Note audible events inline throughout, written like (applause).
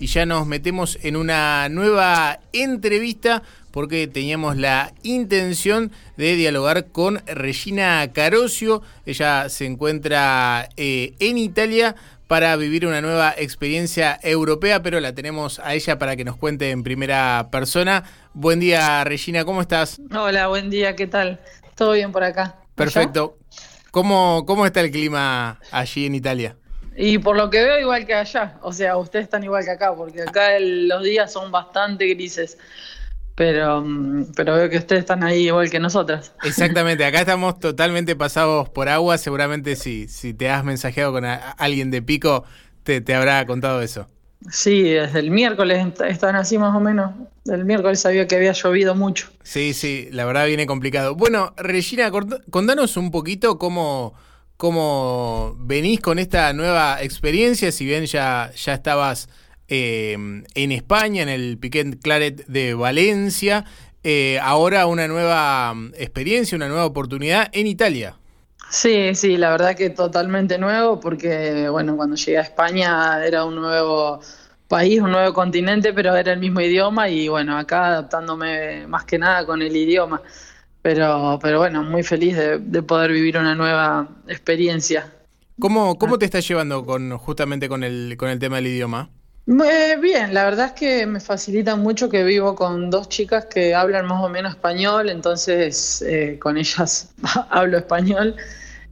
y ya nos metemos en una nueva entrevista porque teníamos la intención de dialogar con Regina Carosio. Ella se encuentra eh, en Italia para vivir una nueva experiencia europea, pero la tenemos a ella para que nos cuente en primera persona. Buen día, Regina, ¿cómo estás? Hola, buen día, ¿qué tal? ¿Todo bien por acá? Perfecto. ¿Cómo, ¿Cómo está el clima allí en Italia? Y por lo que veo, igual que allá. O sea, ustedes están igual que acá, porque acá los días son bastante grises. Pero, mm, pero veo que ustedes están ahí igual que nosotras. (laughs) Exactamente, acá estamos totalmente pasados por agua. Seguramente si, si te has mensajeado con alguien de pico, te, te habrá contado eso. Sí, desde el miércoles están así más o menos. El miércoles sabía que había llovido mucho. Sí, sí, la verdad viene complicado. Bueno, Regina, contanos un poquito cómo, cómo venís con esta nueva experiencia, si bien ya, ya estabas eh, en España, en el Piquet Claret de Valencia, eh, ahora una nueva experiencia, una nueva oportunidad en Italia. Sí, sí, la verdad que totalmente nuevo, porque bueno, cuando llegué a España era un nuevo país, un nuevo continente, pero era el mismo idioma y bueno, acá adaptándome más que nada con el idioma. Pero, pero bueno, muy feliz de, poder vivir una nueva experiencia. ¿Cómo, cómo te estás llevando con justamente con el, con el tema del idioma? bien, la verdad es que me facilita mucho que vivo con dos chicas que hablan más o menos español, entonces eh, con ellas (laughs) hablo español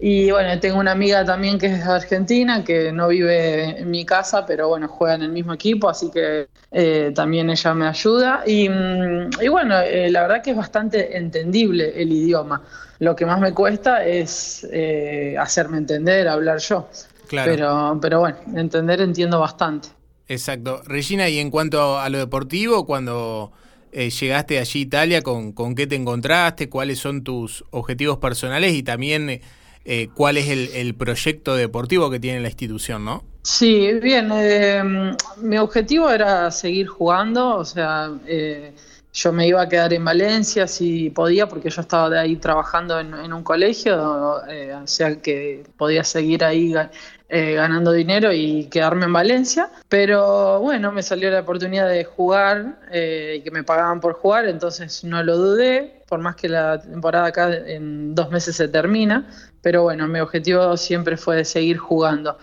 y bueno, tengo una amiga también que es argentina, que no vive en mi casa, pero bueno, juega en el mismo equipo, así que eh, también ella me ayuda. Y, mm, bueno, eh, la verdad que es bastante entendible el idioma. Lo que más me cuesta es eh, hacerme entender, hablar yo. Claro. Pero, pero bueno, entender entiendo bastante. Exacto. Regina, y en cuanto a lo deportivo, cuando llegaste allí a Italia, ¿con, ¿con qué te encontraste? ¿Cuáles son tus objetivos personales? Y también eh, cuál es el, proyecto deportivo que tiene la institución, ¿no? Sí, bien. Eh, mi objetivo era seguir jugando, o sea, eh, yo me iba a quedar en Valencia si podía, porque yo estaba de ahí trabajando en, un colegio, o sea que podía seguir ahí ganando dinero y quedarme en Valencia. Pero bueno, me salió la oportunidad de jugar y que me pagaban por jugar, entonces no lo dudé, por más que la temporada acá en dos meses se termina pero bueno, mi objetivo siempre fue seguir jugando.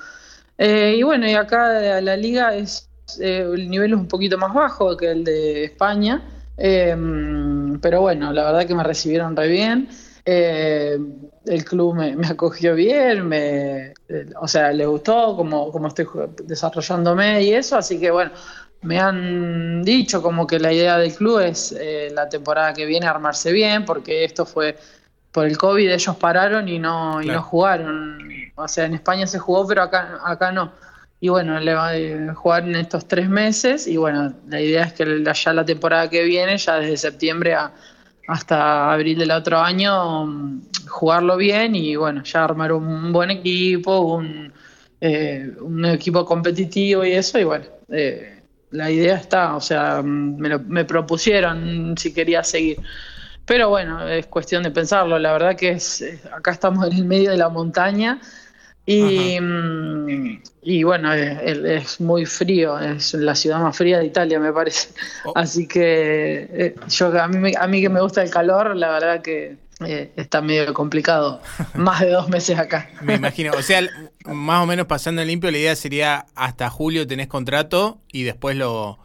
Eh, y bueno, y acá la liga es eh, el nivel es un poquito más bajo que el de España, em, pero bueno, la verdad que me recibieron re bien. Eh, el club me, acogió bien, me, o sea, le gustó como, como estoy desarrollándome y eso, así que bueno, me han dicho como que la idea del club es la temporada que viene armarse bien, porque esto fue por el COVID ellos pararon y no, y no jugaron. O sea, en España se jugó, pero acá, acá no. Y bueno, le va a jugar en estos tres meses y bueno, la idea es que ya la temporada que viene, ya desde septiembre hasta abril del otro año, jugarlo bien y bueno, ya armar un buen equipo, un, eh, un equipo competitivo y eso y bueno. Eh, la idea está, o sea, me, me propusieron si quería seguir. Pero bueno, es cuestión de pensarlo. La verdad que es acá estamos en el medio de la montaña y, mm, y bueno, es, muy frío, es la ciudad más fría de Italia, me parece. Oh. Así que eh, yo a mí, a mí que me gusta el calor, la verdad que eh, está medio complicado. (laughs) más de dos meses acá. Me imagino. O sea, más o menos pasando en limpio, la idea sería hasta julio tenés contrato y después lo,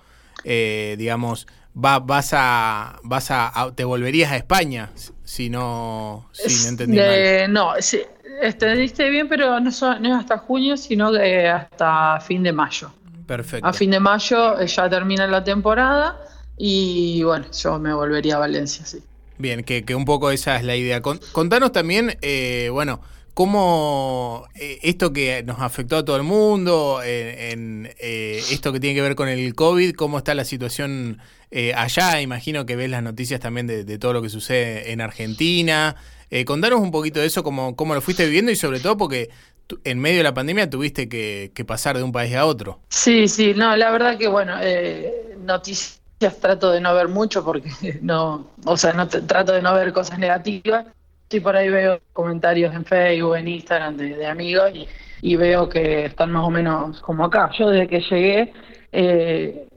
eh, digamos va, vas a, vas a, te volverías a España si no, si no entendí mal. No, sí, entendiste bien, pero no, es hasta junio, sino hasta fin de mayo. Perfecto. A fin de mayo eh, ya termina la temporada y bueno, yo me volvería a Valencia, sí. Bien, que, que un poco esa es la idea. contanos también, eh, bueno, cómo eh, esto que nos afectó a todo el mundo, en, esto que tiene que ver con el COVID, cómo está la situación eh, allá imagino que ves las noticias también de, todo lo que sucede en Argentina. Eh, contanos un poquito de eso, cómo, cómo lo fuiste viviendo y sobre todo porque en medio de la pandemia tuviste que, pasar de un país a otro. Sí, sí, no, la verdad que bueno, eh, noticias trato de no ver mucho porque (laughs) no, o sea, no trato de no ver cosas negativas. Sí, por ahí veo comentarios en Facebook, en Instagram de, amigos y, y, veo que están más o menos como acá. Yo desde que llegué eh,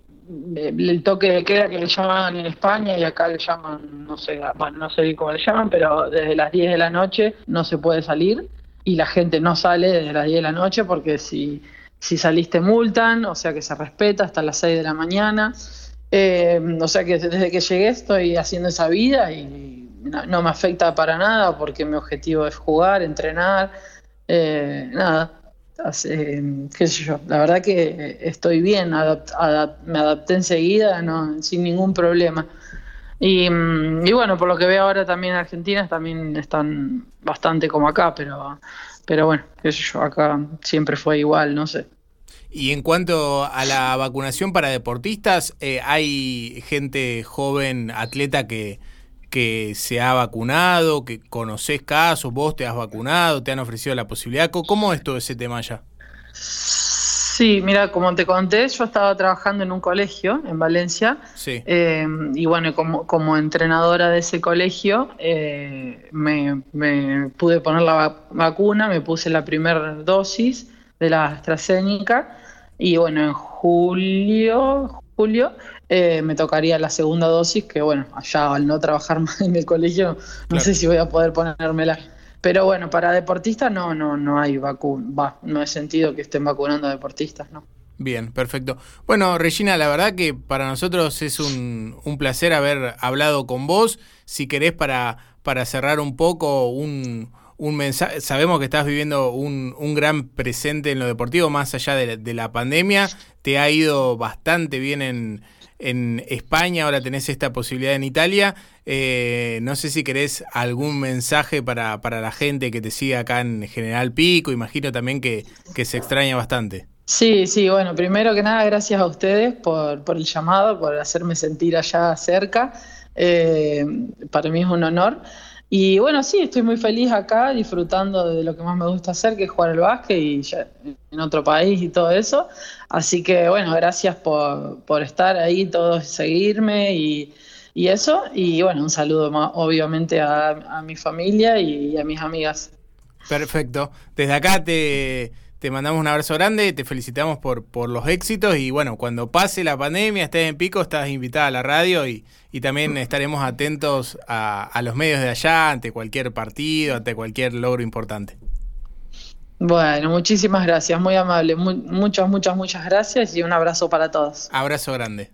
el toque de queda que le llaman en España y acá le llaman, no sé, bueno, no sé cómo le llaman, pero desde las 10 de la noche no se puede salir y la gente no sale desde las 10 de la noche porque si, si saliste multan, o sea que se respeta hasta las 6 de la mañana. Eh, o sea que desde que llegué estoy haciendo esa vida y no, me afecta para nada porque mi objetivo es jugar, entrenar, eh, nada, qué sé yo, la verdad que estoy bien, me adapté enseguida, no, sin ningún problema. Y, mm, y, bueno, por lo que veo ahora también en Argentina también están bastante como acá, pero, pero bueno, qué sé yo, acá siempre fue igual, no sé. Y en cuanto a la vacunación para deportistas, eh, ¿hay gente joven, atleta que, que se ha vacunado, que conoces casos, vos te has vacunado, te han ofrecido la posibilidad. ¿Cómo es todo ese tema allá? Sí, mira, como te conté, yo estaba trabajando en un colegio en Valencia. Sí. Eh, y bueno, como, como entrenadora de ese colegio, eh, me, pude poner la vacuna, me puse la primera dosis de la AstraZeneca. Y bueno, en julio, julio eh, me tocaría la segunda dosis, que bueno, allá al no trabajar (laughs) más en el colegio, no sé si voy a poder ponérmela. Pero bueno, para deportistas no, no, no hay vacuna, va, no he sentido que estén vacunando a deportistas, ¿no? Bien, perfecto. Bueno, Regina, la verdad que para nosotros es un, un placer haber hablado con vos. Si querés para, para cerrar un poco, un, un sabemos que estás viviendo un, gran presente en lo deportivo, más allá de la, de la pandemia, te ha ido bastante bien en, en España, ahora tenés esta posibilidad en Italia. Eh, no sé si querés algún mensaje para, la gente que te sigue acá en General Pico, imagino también que, que, se extraña bastante. Sí, sí, bueno, primero que nada, gracias a ustedes por, por el llamado, por hacerme sentir allá cerca. Eh, para mí es un honor. Y bueno, sí, estoy muy feliz acá, disfrutando de lo que más me gusta hacer, que es jugar al básquet y en otro país y todo eso. Así que bueno, gracias por, por estar ahí, todos seguirme y, y, eso. Y bueno, un saludo más, obviamente a mi familia y a mis amigas. Perfecto. Desde acá te te mandamos un abrazo grande, te felicitamos por, por los éxitos y bueno, cuando pase la pandemia, estés en pico, estás invitada a la radio y, y también estaremos atentos a, a, los medios de allá ante cualquier partido, ante cualquier logro importante. Bueno, muchísimas gracias, muy amable, muchas, muchas, muchas gracias y un abrazo para todos. Abrazo grande.